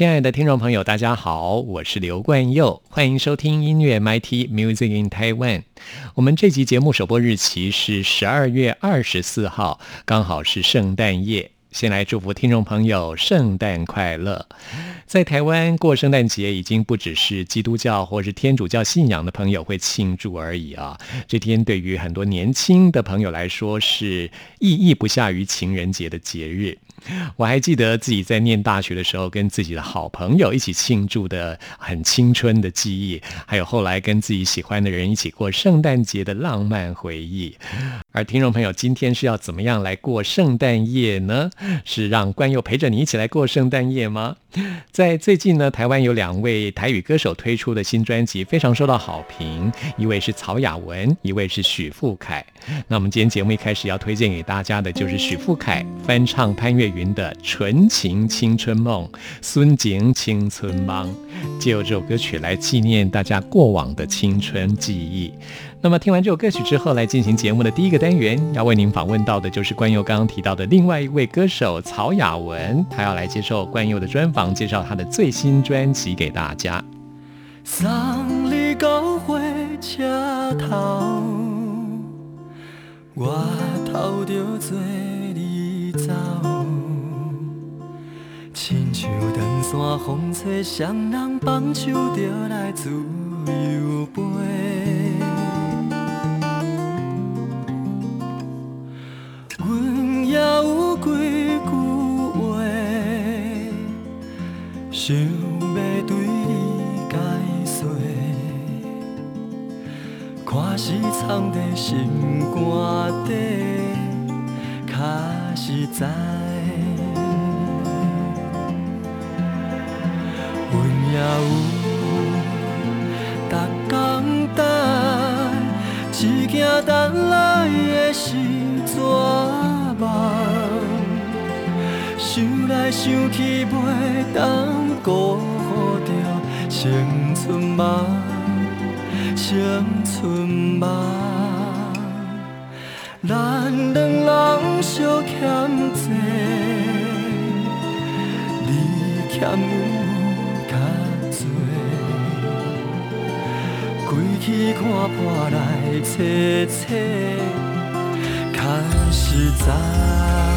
亲爱的听众朋友，大家好，我是刘冠佑，欢迎收听音乐 MIT Music in Taiwan。我们这集节目首播日期是十二月二十四号，刚好是圣诞夜。先来祝福听众朋友圣诞快乐！在台湾过圣诞节，已经不只是基督教或是天主教信仰的朋友会庆祝而已啊。这天对于很多年轻的朋友来说，是意义不下于情人节的节日。我还记得自己在念大学的时候，跟自己的好朋友一起庆祝的很青春的记忆，还有后来跟自己喜欢的人一起过圣诞节的浪漫回忆。而听众朋友，今天是要怎么样来过圣诞夜呢？是让关佑陪着你一起来过圣诞夜吗？在最近呢，台湾有两位台语歌手推出的新专辑，非常受到好评。一位是曹雅文，一位是许富凯。那我们今天节目一开始要推荐给大家的，就是许富凯翻唱潘越云的《纯情青春梦》，孙景青春梦，借由这首歌曲来纪念大家过往的青春记忆。那么听完这首歌曲之后，来进行节目的第一个单元，要为您访问到的就是关佑刚刚提到的另外一位歌手曹雅文，他要来接受关佑的专访，介绍他的最新专辑给大家。送你到火车头，我偷着做你走，亲像长线风吹，双人放手就来自由。有几句话，想要对你解释，看是藏在心肝底，较实在。阮也有逐工等，只惊等来的是怎？来想去，袂当辜负着青春梦，青春梦。咱两人相欠债，你欠有较多，归去看破来切切。实在。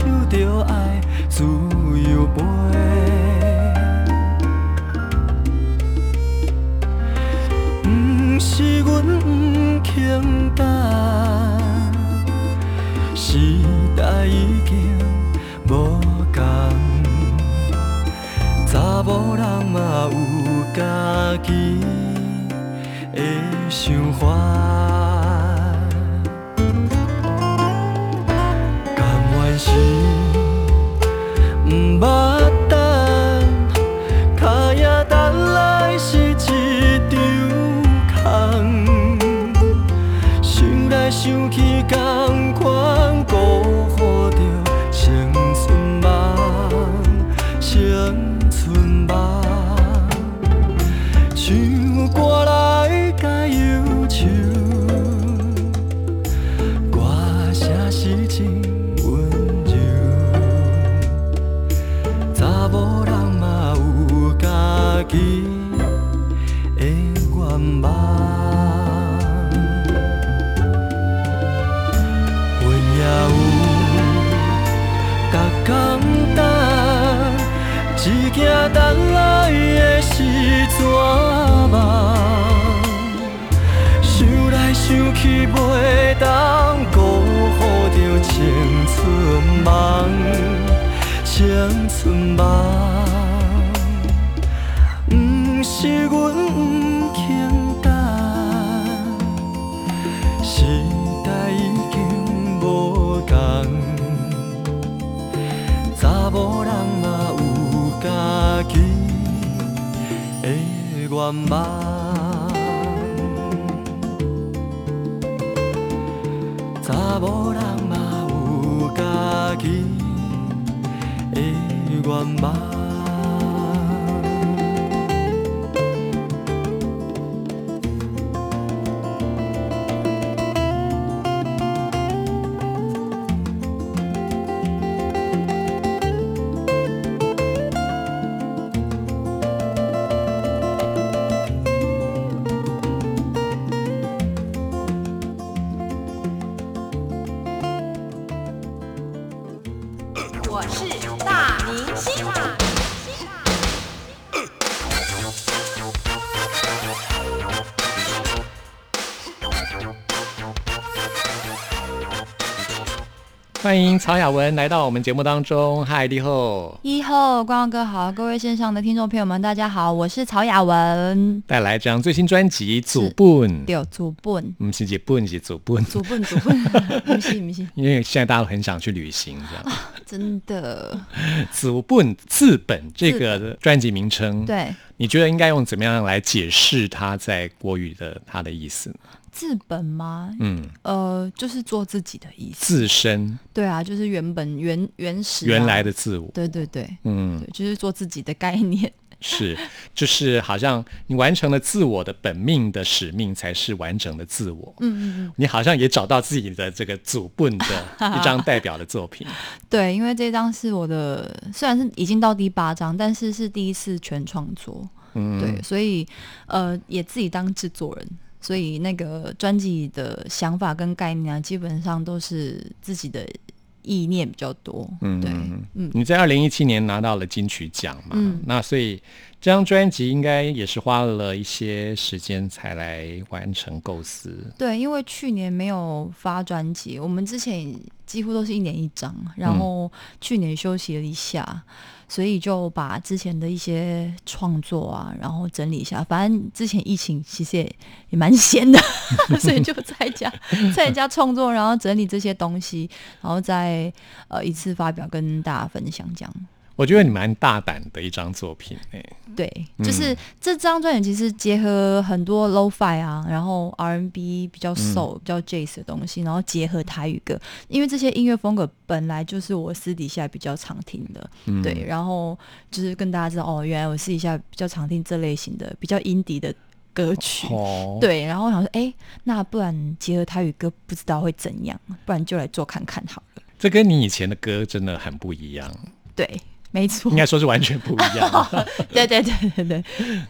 守着爱自由飞，不是阮不倾戴。时代已经无共，查某人嘛，有家己的想法。青春梦。毋是阮毋肯等。时代已经无同，查某人嘛有家己的愿望，查某人关吧。欢迎曹雅文来到我们节目当中，嗨，你好，一后光光哥好，各位线上的听众朋友们，大家好，我是曹雅文。带来这张最新专辑《祖本》，对，祖本，不是《本》是《祖本》，祖本，祖本，不是不是，因为现在大家都很想去旅行，这样。真的，祖本字本这个专辑名称，对，你觉得应该用怎么样来解释它在国语的它的意思？字本吗？嗯，呃，就是做自己的意思。自身，对啊，就是原本原原始、啊、原来的自我。对对对，嗯对，，就是做自己的概念。是，就是好像你完成了自我的本命的使命，才是完整的自我。嗯嗯嗯，你好像也找到自己的这个祖本的一张代表的作品。对，因为这张是我的，虽然是已经到第八张，但是是第一次全创作。嗯，对，所以呃，也自己当制作人，所以那个专辑的想法跟概念啊，基本上都是自己的意念比较多。嗯，对，嗯嗯，你在二零一七年拿到了金曲奖嘛？嗯那所以这张专辑应该也是花了一些时间才来完成构思。对，因为去年没有发专辑，我们之前几乎都是一年一张，然后去年休息了一下。所以就把之前的一些创作啊，然后整理一下。反正之前疫情其实也也蛮闲的，所以就在家 在家创作，然后整理这些东西，然后再呃一次发表跟大家分享这样。我觉得你蛮大胆的一张作品诶、对，就是这张专辑其实结合很多 low-fi 啊，然后 R&B 比较 soul、比较 jazz 的东西，然后结合台语歌，因为这些音乐风格本来就是我私底下比较常听的，对，然后就是跟大家知道哦，原来我私底下比较常听这类型的比较 indie 的歌曲。哦，对，然后我想说，哎，那不然结合台语歌，不知道会怎样？不然就来做看看好了。这跟你以前的歌真的很不一样，对，没错应，该说是完全不一样。对对对对对，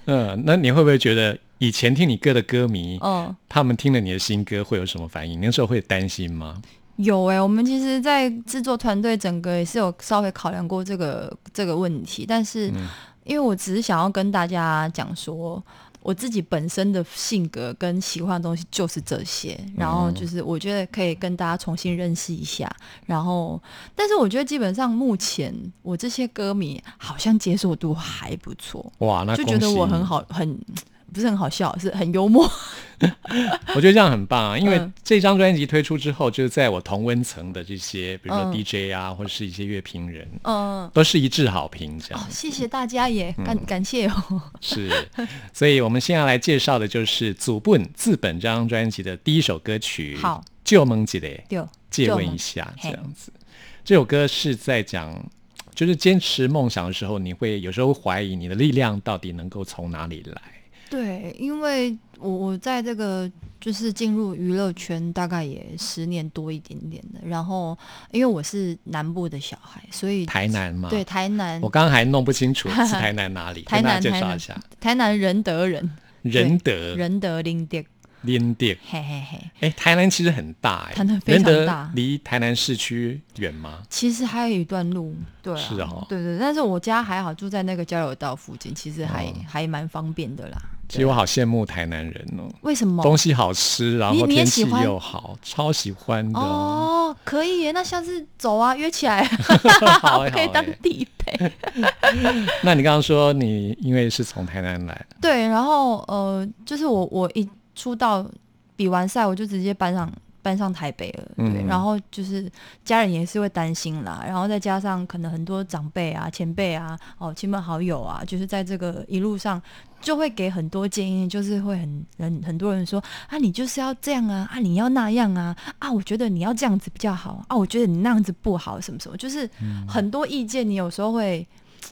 嗯，那你会不会觉得以前听你歌的歌迷，嗯。他们听了你的新歌会有什么反应？那时候会担心吗？有哎、我们其实，在制作团队整个也是有稍微考量过这个这个问题，但是因为我只是想要跟大家讲说，我自己本身的性格跟喜欢的东西就是这些，然后就是我觉得可以跟大家重新认识一下，然后，但是我觉得基本上目前我这些歌迷好像接受度还不错，哇，那就觉得我很好，很不是很好笑，是很幽默。我觉得这样很棒啊，因为嗯这张专辑推出之后，就是在我同温层的这些，比如说嗯 DJ 啊，或者是一些乐评人，嗯，都是一致好评，这样、哦，谢谢大家也感感谢哦。是。所以我们现在来介绍的就是《祖本自本》这张专辑的第一首歌曲，好，旧梦记嘞，对，借问一下，这样子。这首歌是在讲，就是坚持梦想的时候，你会有时候怀疑你的力量到底能够从哪里来。对，因为我我在这个就是进入娱乐圈大概也十年多一点点的，然后因为我是南部的小孩，所以台南嘛，对台南我刚刚还弄不清楚 是台南哪里，台南介绍一下。台南仁德人仁德仁德林店，林店，嘿嘿嘿。哎，台南其实很大哎，台南非常大离台南市区远吗？其实还有一段路，对、啊，是哦对对，但是我家还好，住在那个交流道附近，其实还、哦还蛮方便的啦。其实我好羡慕台南人哦，为什么？东西好吃，然后天气又好，超喜欢的。哦，可以耶，那下次走啊，约起来，可以当地陪。那你刚刚说你因为是从台南来，对，然后呃，就是我我一出道比完赛，我就直接搬上搬上台北了，对，嗯。然后就是家人也是会担心啦，然后再加上可能很多长辈啊、前辈啊、哦亲朋好友啊，就是在这个一路上就会给很多建议，就是会很很很多人说啊，你就是要这样啊，啊你要那样啊，啊我觉得你要这样子比较好啊，我觉得你那样子不好，什么什么，就是嗯很多意见，你有时候会。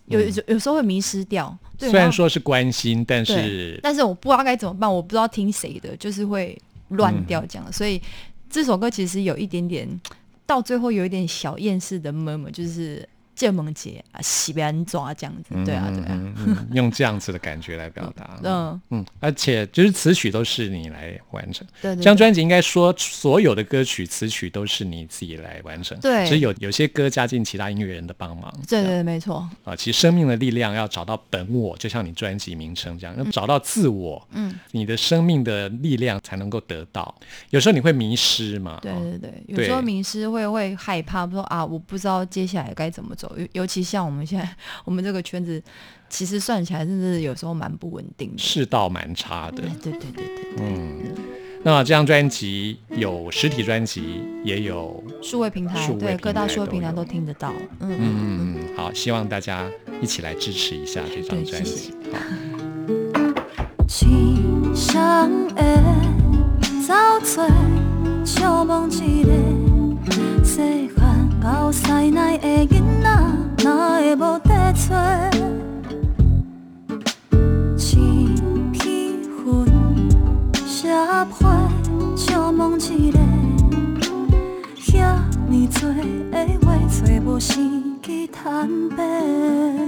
有有有时候会迷失掉，虽然说是关心，但是，但是我不知道该怎么办，我不知道听谁的，就是会乱掉嗯这样。所以这首歌其实有一点点，到最后有一点小厌世的 murmur，就是建萌节啊，洗别人抓这样子。对啊，对啊，用这样子的感觉来表达。嗯，嗯，而且就是词曲都是你来完成。对对这张专辑应该说所有的歌曲词曲都是你自己来完成，对只是有有些歌加进其他音乐人的帮忙。对对对，没错。啊，其实生命的力量要找到本我，就像你专辑名称这样，要找到自我，嗯，你的生命的力量才能够得到。有时候你会迷失嘛，对哦对对，有时候迷失会会害怕，说啊，我不知道接下来该怎么走。尤尤其像我们现在我们这个圈子，其实算起来真的是有时候蛮不稳定的。世道蛮差的。对对对对对，嗯，那这张专辑有实体专辑，也有数位平台对各大数位平台都听得到。嗯嗯嗯，好，希望大家一起来支持一下这张专辑。好，天上的走做，笑望一个细汉到西奈的囡仔，哪会无地找？一片云写破，笑望一个遐尼多的话，找无生机坦白。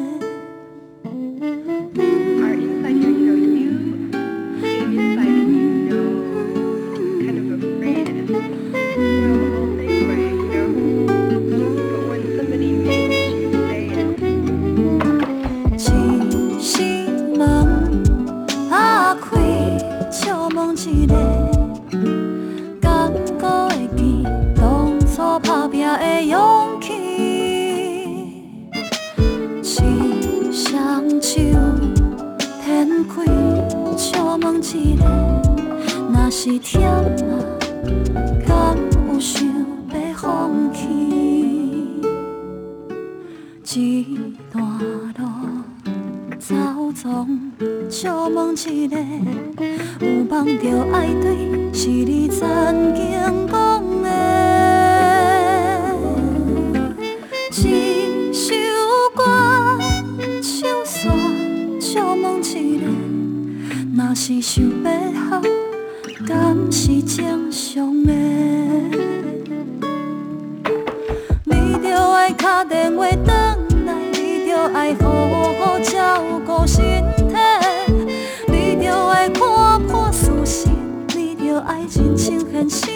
爱情像现实，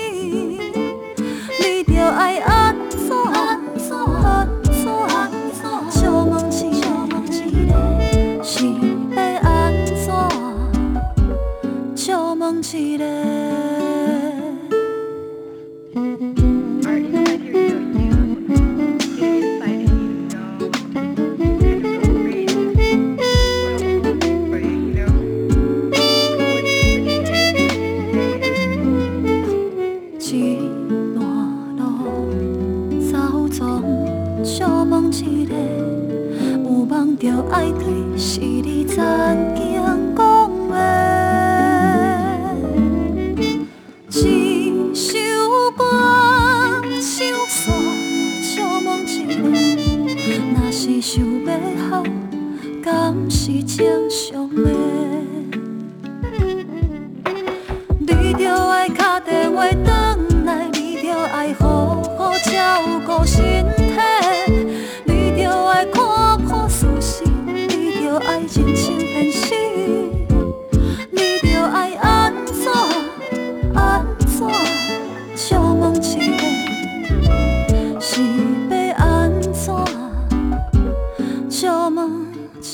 你就爱安怎安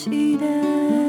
期待。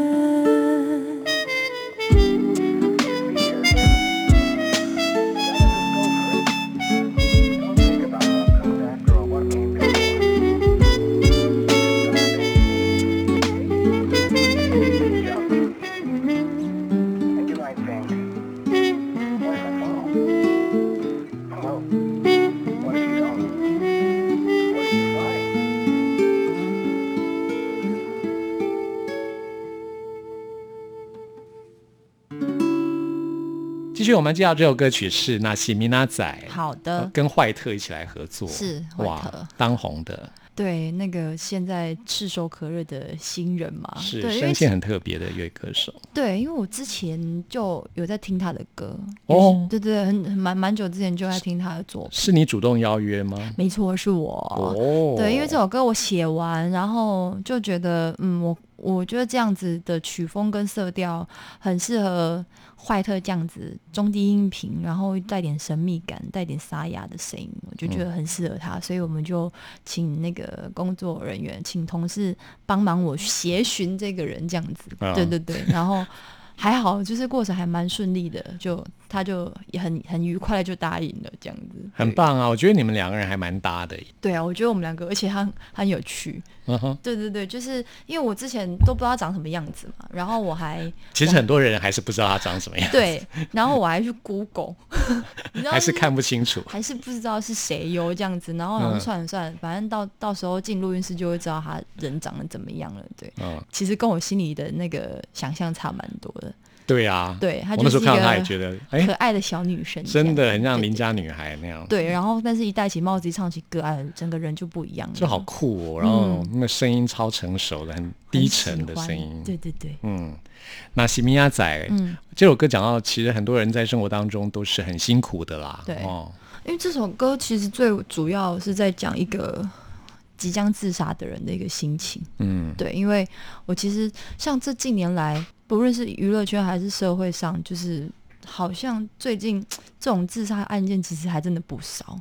们介绍这首歌曲是那西米娜仔，好的，跟坏特一起来合作，是哇，当红的，对，那个现在炙手可热的新人嘛，是声线很特别的一位歌手。对，因为我之前就有在听他的歌，哦。对对，很很蛮蛮久之前就在听他的作品，是你主动邀约吗？没错，是我。哦，对，因为这首歌我写完，然后就觉得，嗯，我我觉得这样子的曲风跟色调很适合坏特这样子中低音频，然后带点神秘感、带点沙哑的声音，我就觉得很适合他，所以我们就请那个工作人员，请同事帮忙我协寻这个人，这样子。啊对对对，然后。还好，就是过程还蛮顺利的，就他就也很很愉快的就答应了，这样子，很棒啊！我觉得你们两个人还蛮搭的。对啊，我觉得我们两个，而且他很很有趣，嗯哼，对对对，就是因为我之前都不知道他长什么样子嘛，然后我还其实很多人还是不知道他长什么样，对，然后我还去 Google，还是看不清楚。还是不知道是谁哟这样子，然后好像嗯算了算了，反正到到时候进录音室就会知道他人长得怎么样了。对，嗯，其实跟我心里的那个想象差蛮多的。对啊，对，她我就是一那时候看到他也个觉得，哎可，爱的小女生，真的很像邻家女孩那样，对，然后但是一戴起帽子一唱起歌，哎，整个人就不一样了，就好酷哦。然后那个声音超成熟的，很很低沉的欢声音。对对对，嗯，那西米亚仔，嗯，这首歌讲到，其实很多人在生活当中都是很辛苦的啦。对哦，因为这首歌其实最主要是在讲一个即将自杀的人的一个心情。嗯，对，因为我其实像这近年来，不论是娱乐圈还是社会上，就是好像最近 这种自杀案件其实还真的不少。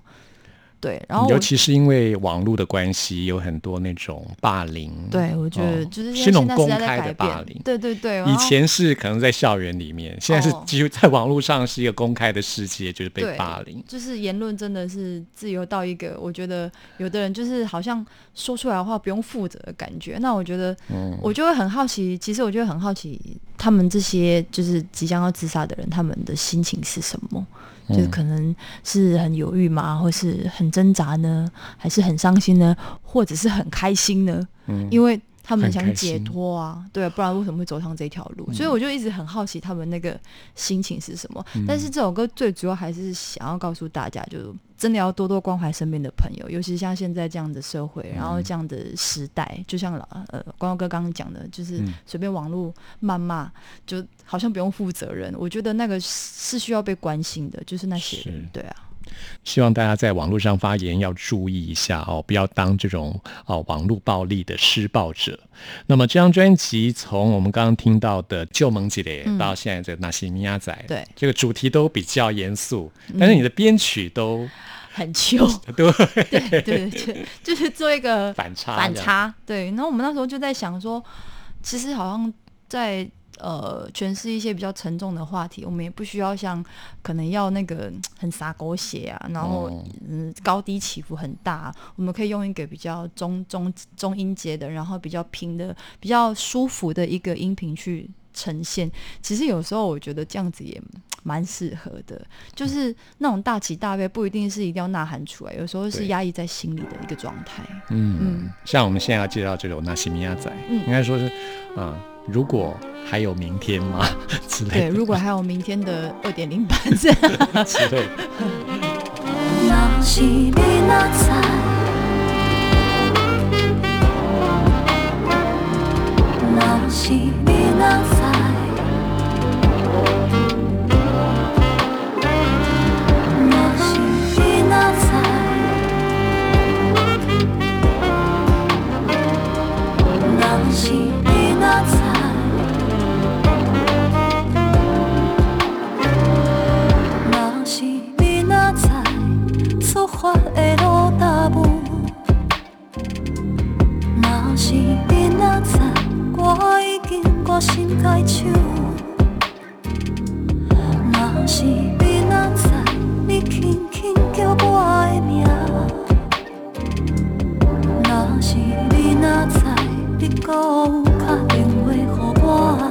对，然后尤其是因为网络的关系，有很多那种霸凌。对我觉得哦就是是那种公开的霸凌。对对对，以前是可能在校园里面，现在是哦几乎在网络上是一个公开的世界，就是被霸凌。就是言论真的是自由到一个，我觉得有的人就是好像说出来的话不用负责的感觉。那我觉得，嗯我就会很好奇，其实我就会很好奇，他们这些就是即将要自杀的人，他们的心情是什么？就是嗯。可能是很犹豫嘛，或是很挣扎呢，还是很伤心呢，或者是很开心呢？嗯。因为他们想解脱啊，对啊，不然为什么会走上这条路？所以我就一直很好奇他们那个心情是什么。但是这首歌最主要还是想要告诉大家，就真的要多多关怀身边的朋友，尤其像现在这样的社会，然后这样的时代，就像老呃光光哥刚刚讲的，就是嗯随便网络谩骂，就好像不用负责任。我觉得那个是需要被关心的，就是那些人，对啊。希望大家在网络上发言要注意一下哦，不要当这种哦网络暴力的施暴者。那么这张专辑从我们刚刚听到的《旧盟吉雷》到现在的《纳西米亚仔》，嗯对。嗯这个主题都比较严肃，但是你的编曲都很旧，对。对对对，就是做一个反差反差。对，然后我们那时候就在想说，其实好像在呃诠释一些比较沉重的话题，我们也不需要像可能要那个嗯很洒狗血啊，然后哦嗯高低起伏很大，我们可以用一个比较中中中音节的，然后比较平的、比较舒服的一个音频去呈现。其实有时候我觉得这样子也蛮适合的，就是那种大起大悲，不一定是一定要呐喊出来，有时候是压抑在心里的一个状态。嗯嗯，像我们现在要介绍这首《纳西米亚仔》，嗯应该说是，嗯，如果还有明天吗 之类对，的如果还有明天的二点零版 这样。之类的。若是你若心在唱，若是你那在，你轻轻叫我的名。若是你那在，你搁有打电话给我？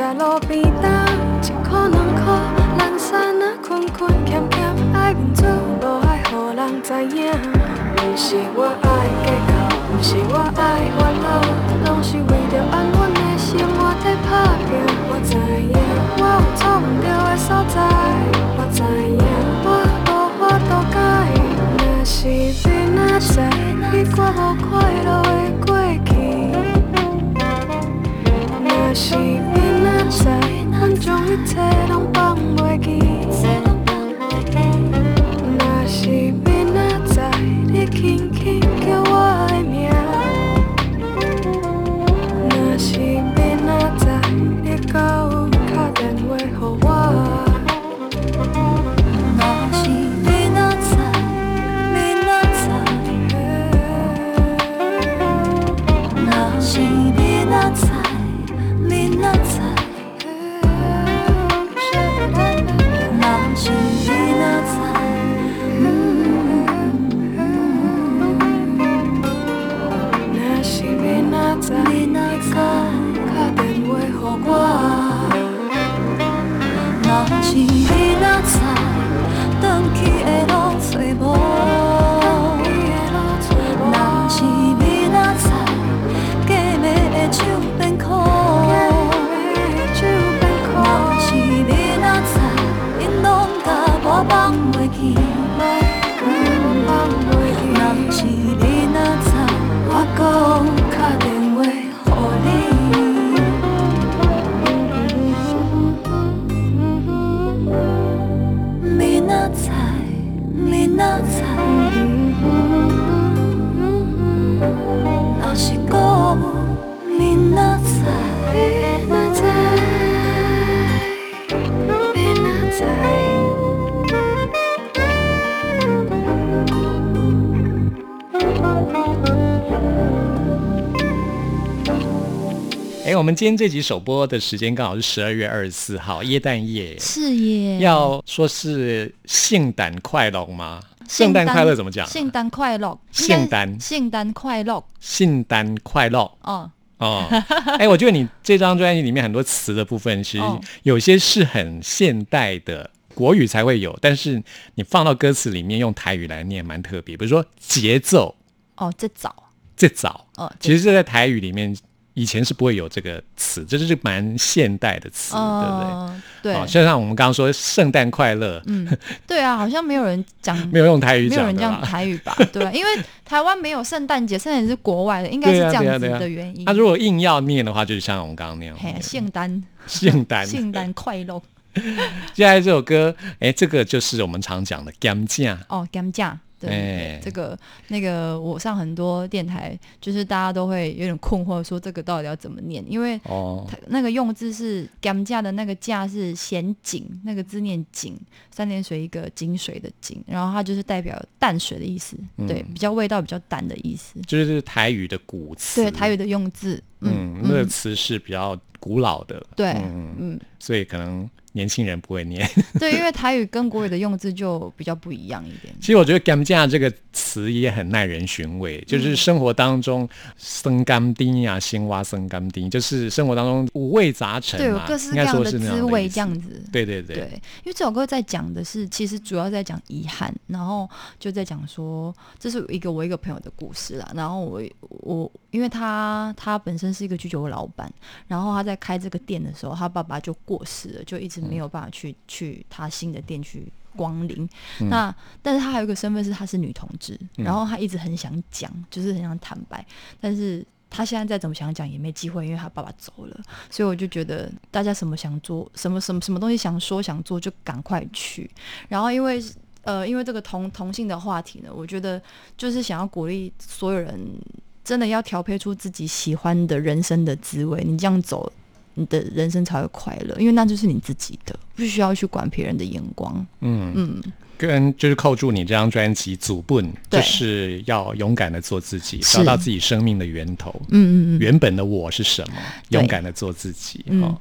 在路边摊，一箍两箍，懒散啊困困欠欠，爱面子无爱互人知影。毋是我爱计较，毋是我爱烦恼，拢是为着安稳的生活在打拼。我知影，我有错毋对的所在，我知影，我无法度改。若是你若知，你我无快乐的过去。若是，终于才懂吧。今天这集首播的时间刚好是十二月二十四号，耶诞夜。是耶，要说是性诞快乐吗？圣诞快乐怎么讲啊？圣诞快乐，圣诞圣诞快乐，圣诞快乐哦，哦。哎，我觉得你这张专辑里面很多词的部分，其实哦有些是很现代的。国语才会有，但是你放到歌词里面用台语来念，蛮特别。比如说节奏，哦，这早，这早，哦，其实这在台语里面以前是不会有这个词，这就是蛮现代的词，对不对？哦，对哦，就像我们刚刚说圣诞快乐，嗯，对啊，好像没有人讲，没有用台语没有人讲。台语吧？对啊，因为台湾没有圣诞节，圣诞节是国外的，应该是这样子的原因他、。如果硬要念的话，就是像我们刚刚那样。圣诞，圣诞圣诞快乐接下来这首歌，哎，这个就是我们常讲的 “gam 价哦，干价。对这个那个，我上很多电台，就是大家都会有点困惑，说这个到底要怎么念？因为”哦，它那个用字是“干价”的那个“价”是咸井，那个字念“井”，三点水一个井水的“井”，然后它就是代表淡水的意思，对，比较味道比较淡的意思。就是台语的古词，对，台语的用字，嗯，嗯，那个词是比较古老的，对，嗯，嗯，所以可能年轻人不会念。对，因为台语跟国语的用字就比较不一样一点。其实我觉得 “gam 价”这个词也很耐人寻味，嗯就是生活当中生干丁呀、青蛙生干丁，就是生活当中五味杂陈对，有嘛，各式各样的滋味这样子。对对对，对，因为这首歌在讲的是，其实主要在讲遗憾，然后就在讲说，这是一个我一个朋友的故事啦。然后我我因为他他本身是一个居酒屋老板，然后他在开这个店的时候，他爸爸就过世了，就一直没有办法去、去他新的店去光临。那但是他还有一个身份是他是女同志，然后他一直很想讲，就是很想坦白，但是。他现在再怎么想讲也没机会，因为他爸爸走了，所以我就觉得大家什么想做，什么什么什么东西想说想做就赶快去。然后因为呃，因为这个同同性的话题呢，我觉得就是想要鼓励所有人。真的要调配出自己喜欢的人生的滋味，你这样走，你的人生才会快乐，因为那就是你自己的，不需要去管别人的眼光。嗯嗯，跟就是扣住你这张专辑《祖对就是要勇敢的做自己，找到自己生命的源头。嗯嗯嗯，原本的我是什么？勇敢的做自己。嗯哦，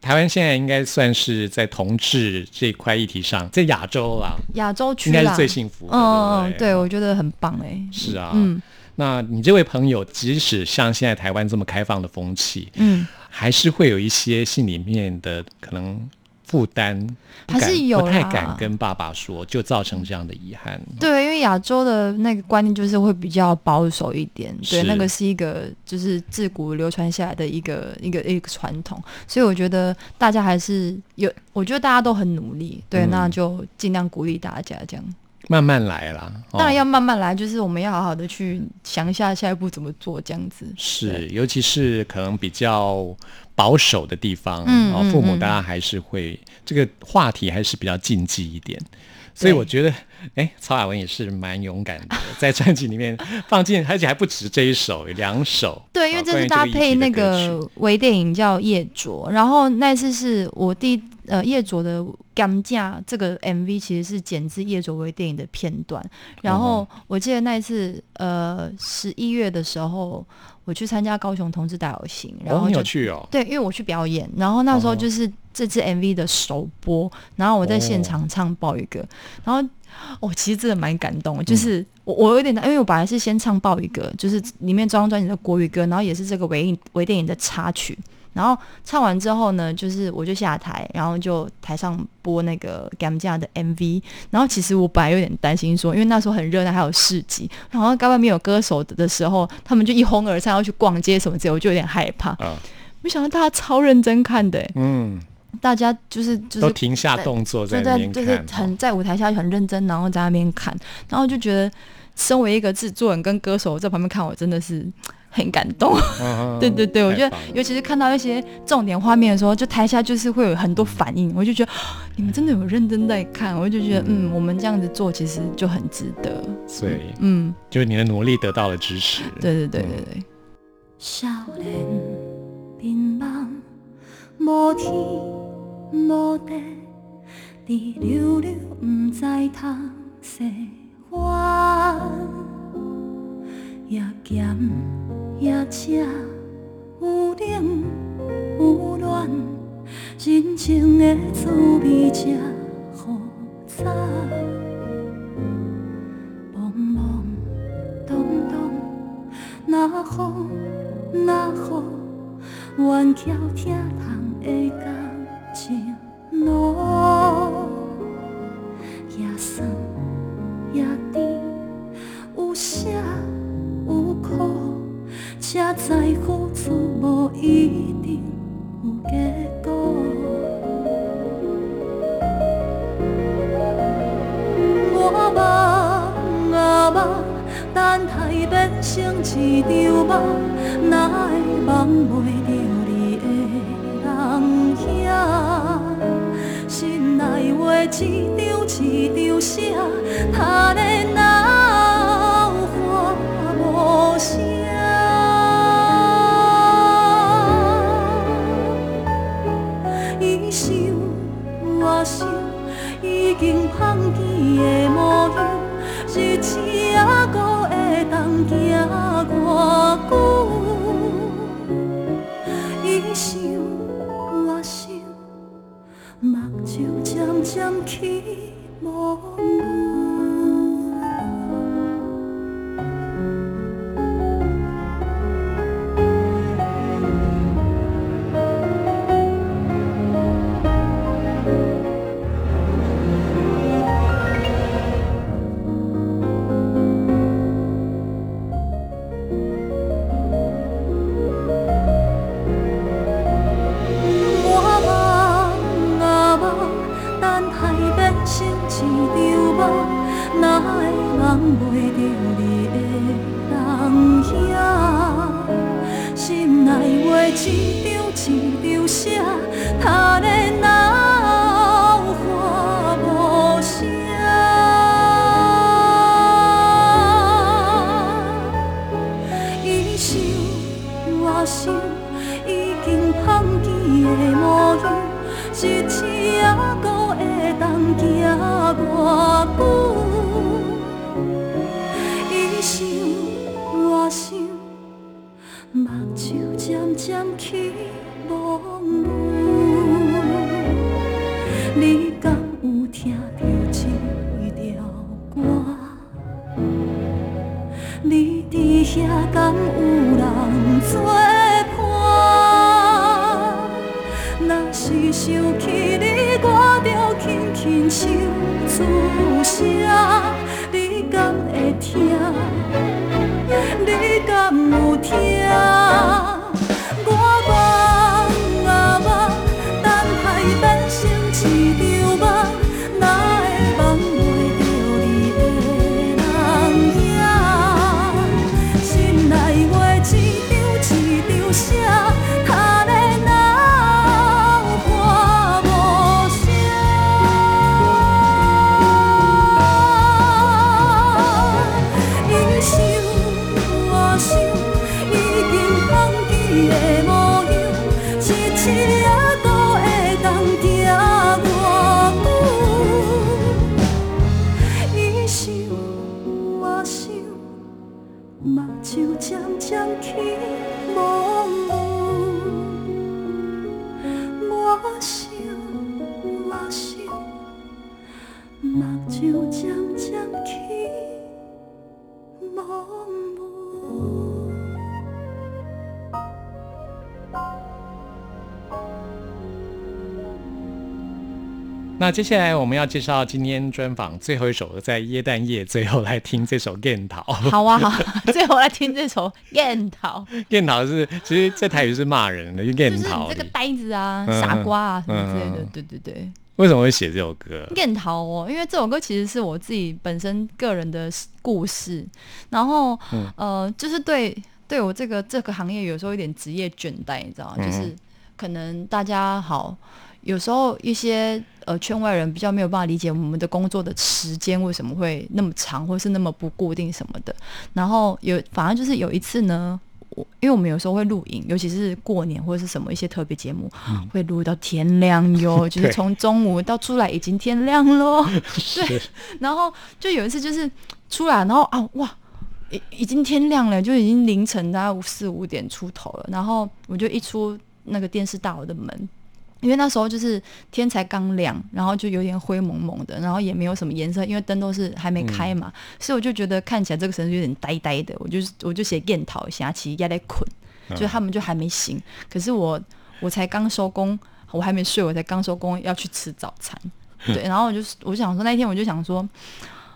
台湾现在应该算是在同志这一块议题上，在亚洲啦，亚洲区啦应该是最幸福的。嗯嗯嗯，对我觉得很棒哎。是啊嗯那你这位朋友，即使像现在台湾这么开放的风气，嗯，还是会有一些心里面的可能负担，还是有不太敢跟爸爸说，就造成这样的遗憾。对，因为亚洲的那个观念就是会比较保守一点，对，那个是一个就是自古流传下来的一个一个一个传统，所以我觉得大家还是有，我觉得大家都很努力，对，嗯那就尽量鼓励大家这样。慢慢来啦，哦当然要慢慢来，就是我们要好好的去想一下下一步怎么做，这样子。是，尤其是可能比较保守的地方，哦，嗯嗯嗯父母大家还是会这个话题还是比较禁忌一点。所以我觉得，哎，曹雅文也是蛮勇敢的，在专辑里面放进，而且还不止这一首，有两首。对，因为哦这是搭配那个微电影叫《夜灼》，然后那次是我第呃叶卓的《干架》这个 MV 其实是剪自夜灼微电影的片段，然后我记得那一次呃十一月的时候，我去参加高雄同志大游行，然哦，很有趣哦。对，因为我去表演，然后那时候哦。就是这支 MV 的首播，然后我在现场唱爆一个，然后我、其实真的蛮感动，就是我我有点因为我本来是先唱爆一个，就是里面这张专辑的国语歌，然后也是这个微影微电影的插曲。然后唱完之后呢，就是我就下台，然后就台上播那个 Gam 家的 MV。然后其实我本来有点担心说，因为那时候很热闹，还有市集，然后刚外面有歌手的时候，他们就一哄而散要去逛街什么之类，我就有点害怕。啊，没想到大家超认真看的欸，嗯，大家就是就是都停下动作在就在那边就是，很在舞台下很认真，然后在那边看，然后就觉得身为一个制作人跟歌手在旁边看，我真的是很感动。嗯对对对，我觉得尤其是看到一些重点画面的时候，就台下就是会有很多反应，我就觉得啊你们真的有认真在看，我就觉得嗯，我们这样子做其实就很值得。所以嗯，就是你的努力得到了支持。对对对对对。少年迷茫，无天无地，你溜溜不知通生还，也咸也赤，有冷有暖，人情的滋味真复杂。茫茫动动，若风那雨，愿翘疼痛的感情路，想起模遐敢有人作伴？若是想起你，我着轻轻唱出声。你敢会听？你敢有听？那接下来我们要介绍今天专访最后一首，在耶诞夜最后来听这首《燕桃》。好啊，好，最后来听这首《燕桃》，燕桃是，其实，在台语是骂人的，就就是你燕桃这。个呆子啊、嗯傻瓜啊什么之类的嗯，对对对。为什么会写这首歌？燕桃哦，因为这首歌其实是我自己本身个人的故事，然后、嗯呃，就是对对我这个这个行业有时候有点职业倦怠，你知道吗？嗯就是可能大家好，有时候一些呃圈外人比较没有办法理解我们的工作的时间为什么会那么长，或是那么不固定什么的。然后有反正就是有一次呢。我因为我们有时候会录影，尤其是过年或者是什么一些特别节目，会录到天亮哟，就是从中午到出来已经天亮喽。对，然后就有一次就是出来，然后啊哇，已已经天亮了，就已经凌晨大概四五点出头了。然后我就一出那个电视大楼的门，因为那时候就是天才刚亮，然后就有点灰蒙蒙的，然后也没有什么颜色，因为灯都是还没开嘛，所以我就觉得看起来这个城市有点呆呆的。我就我就写探讨一下，其实压在困，就他们就还没醒，可是我我才刚收工，我还没睡，我才刚收工要去吃早餐。对，然后我就我想说那一天我就想说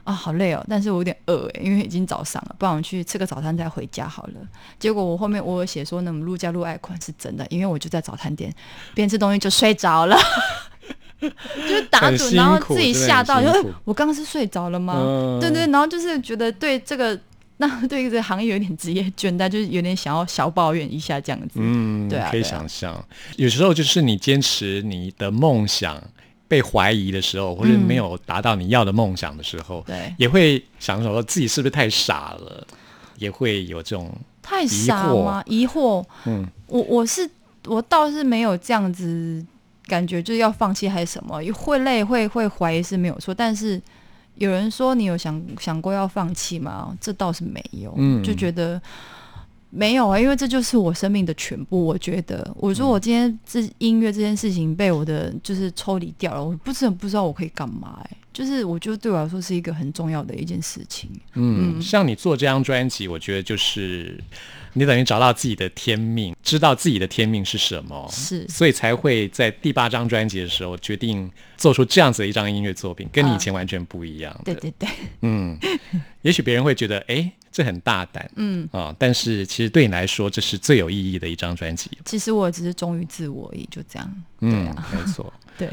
啊好累哦，但是我有点饿诶，因为已经早上了，不然我去吃个早餐再回家好了。结果我后面我有写说，那么陆家路爱款是真的，因为我就在早餐店边吃东西就睡着了。就是打盹，然后自己吓到，就很辛苦是我刚刚是睡着了吗？嗯对对，然后就是觉得对这个，那对这个行业有点职业倦怠，就是有点想要小抱怨一下这样子。嗯，可以对啊对啊想象。有时候就是你坚持你的梦想被怀疑的时候，或者嗯。没有达到你要的梦想的时候，对。也会想说自己是不是太傻了，也会有这种太傻吗？疑惑，嗯，我我是我倒是没有这样子感觉，就是要放弃还是什么，会累会会怀疑是没有错，但是有人说你有想想过要放弃吗？这倒是没有，嗯。就觉得。没有啊，因为这就是我生命的全部。我觉得，我说我今天这音乐这件事情被我的就是抽离掉了，我不是很不知道我可以干嘛、哎，就是我觉得对我来说是一个很重要的一件事情。嗯，像你做这张专辑，我觉得就是你等于找到自己的天命，知道自己的天命是什么，是所以才会在第八张专辑的时候决定做出这样子的一张音乐作品，跟你以前完全不一样的。对对对，嗯，也许别人会觉得，哎，这很大胆，嗯，啊、但是其实对你来说，这是最有意义的一张专辑。其实我只是忠于自我而已，就这样。嗯，啊，没错，对，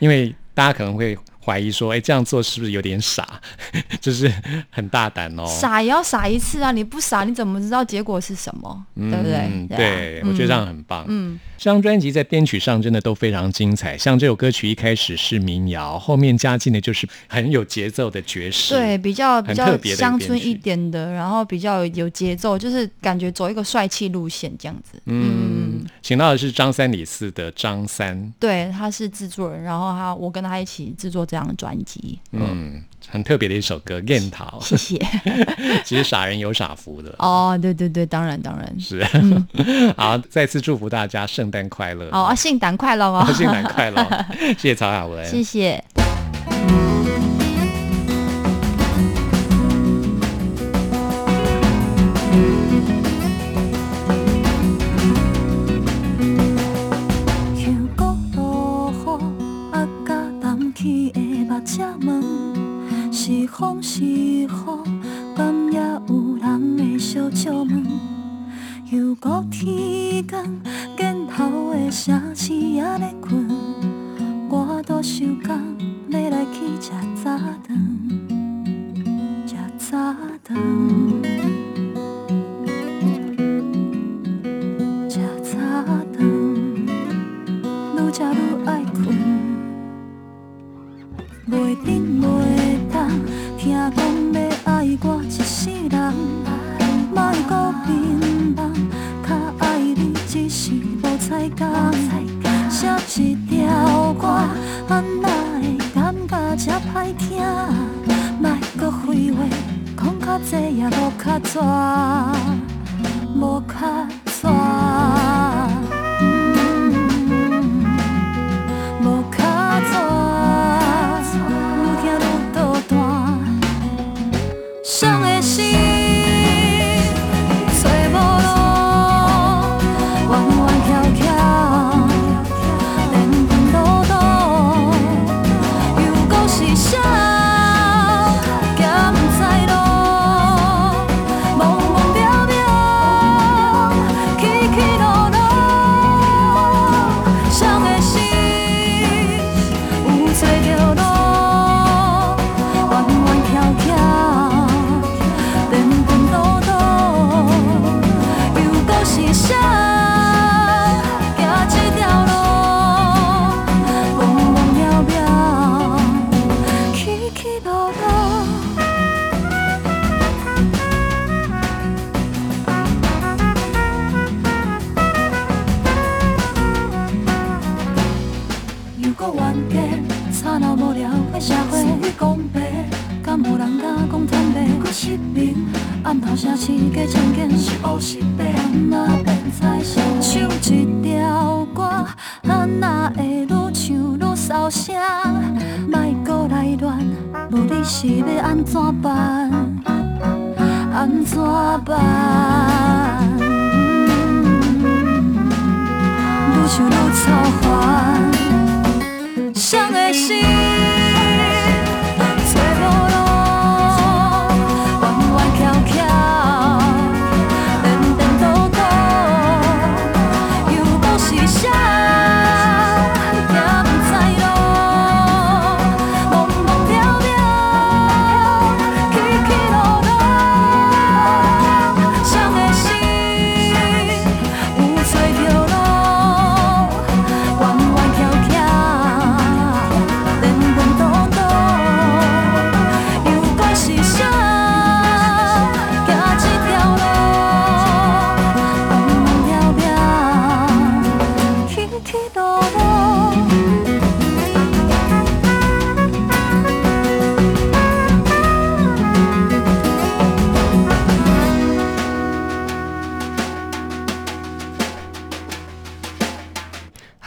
因为大家可能会怀疑说，哎，这样做是不是有点傻？就是很大胆哦。傻也要傻一次啊！你不傻，你怎么知道结果是什么？对不对对，我觉得这样很棒。嗯，这张专辑在编曲上真的都非常精彩，像这首歌曲一开始是民谣，后面加进的就是很有节奏的爵士。对，比较很比较乡村一点的，然后比较有节奏，就是感觉走一个帅气路线这样子。嗯，请到的是张三李四的张三，对，他是制作人，然后他我跟他一起制作这张专辑。嗯，很特别的一首歌《燕桃》，谢谢。其实傻人有傻福的。哦，对对对，当然当然。是，好，再次祝福大家圣诞快乐，哦啊，圣诞快乐哦！圣诞快乐，谢谢曹雅文，谢谢。风是雨，敢也有人会小笑问？又过天光，尽头的城市也在困，我多想讲要来去吃早顿，吃早顿。暗头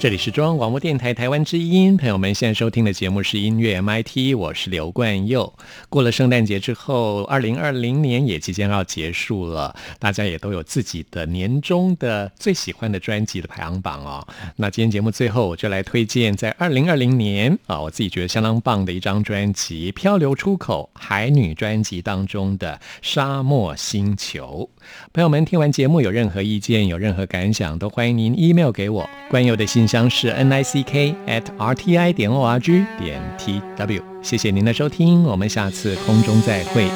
这里是中央广播电台台湾之音，朋友们现在收听的节目是音乐 MIT，我是刘冠佑。过了圣诞节之后，二零二零年也即将要结束了，大家也都有自己的年终的最喜欢的专辑的排行榜哦。那今天节目最后，我就来推荐在二零二零年啊，我自己觉得相当棒的一张专辑《漂流出口海女》专辑当中的《沙漠星球》。朋友们听完节目有任何意见、有任何感想，都欢迎您 email 给我。冠佑的信将箱是 n i c k at r t i 点 o r g 点 t w，谢谢您的收听，我们下次空中再会。